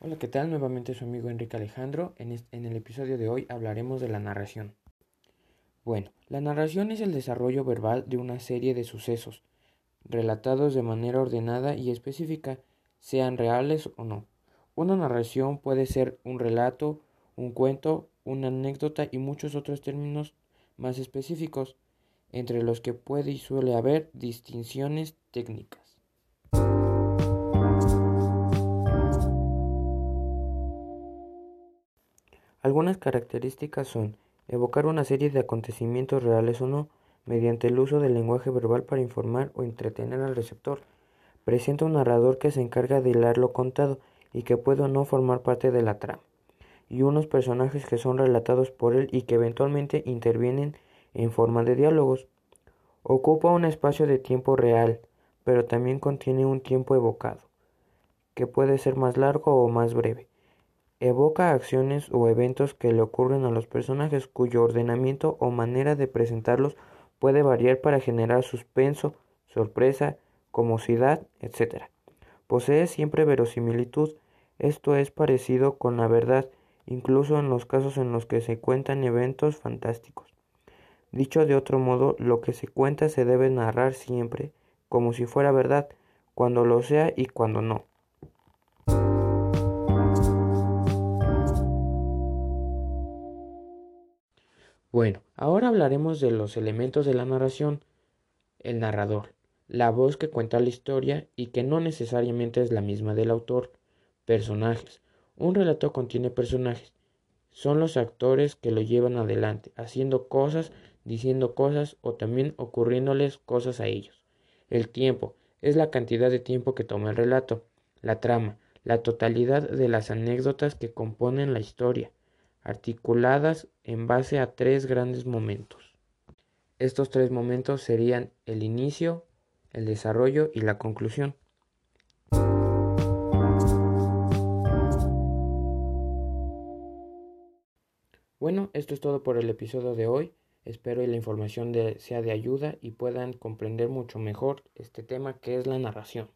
Hola, ¿qué tal? Nuevamente su amigo Enrique Alejandro. En, en, el episodio de hoy hablaremos de la narración. Bueno, la narración es el desarrollo verbal de una serie de sucesos, relatados de manera ordenada y específica, sean reales o no. Una narración puede ser un relato, un cuento, una anécdota y muchos otros términos más específicos, entre los que puede y suele haber distinciones técnicas. Algunas características son evocar una serie de acontecimientos reales o no, mediante el uso del lenguaje verbal para informar o entretener al receptor. Presenta un narrador que se encarga de hilar lo contado y que puede o no formar parte de la trama, y unos personajes que son relatados por él y que eventualmente intervienen en forma de diálogos. Ocupa un espacio de tiempo real, pero también contiene un tiempo evocado, que puede ser más largo o más breve. Evoca acciones o eventos que le ocurren a los personajes cuyo ordenamiento o manera de presentarlos puede variar para generar suspenso, sorpresa, comosidad, etc. Posee siempre verosimilitud, esto es parecido con la verdad, incluso en los casos en los que se cuentan eventos fantásticos. Dicho de otro modo, lo que se cuenta se debe narrar siempre, como si fuera verdad, cuando lo sea y cuando no. Bueno, ahora hablaremos de los elementos de la narración. El narrador, la voz que cuenta la historia y que no necesariamente es la misma del autor. Personajes. Un relato contiene personajes. Son los actores que lo llevan adelante, haciendo cosas, diciendo cosas o también ocurriéndoles cosas a ellos. El tiempo es la cantidad de tiempo que toma el relato. La trama, la totalidad de las anécdotas que componen la historia articuladas en base a tres grandes momentos. Estos tres momentos serían el inicio, el desarrollo y la conclusión. Bueno, esto es todo por el episodio de hoy. Espero que la información sea de ayuda y puedan comprender mucho mejor este tema que es la narración.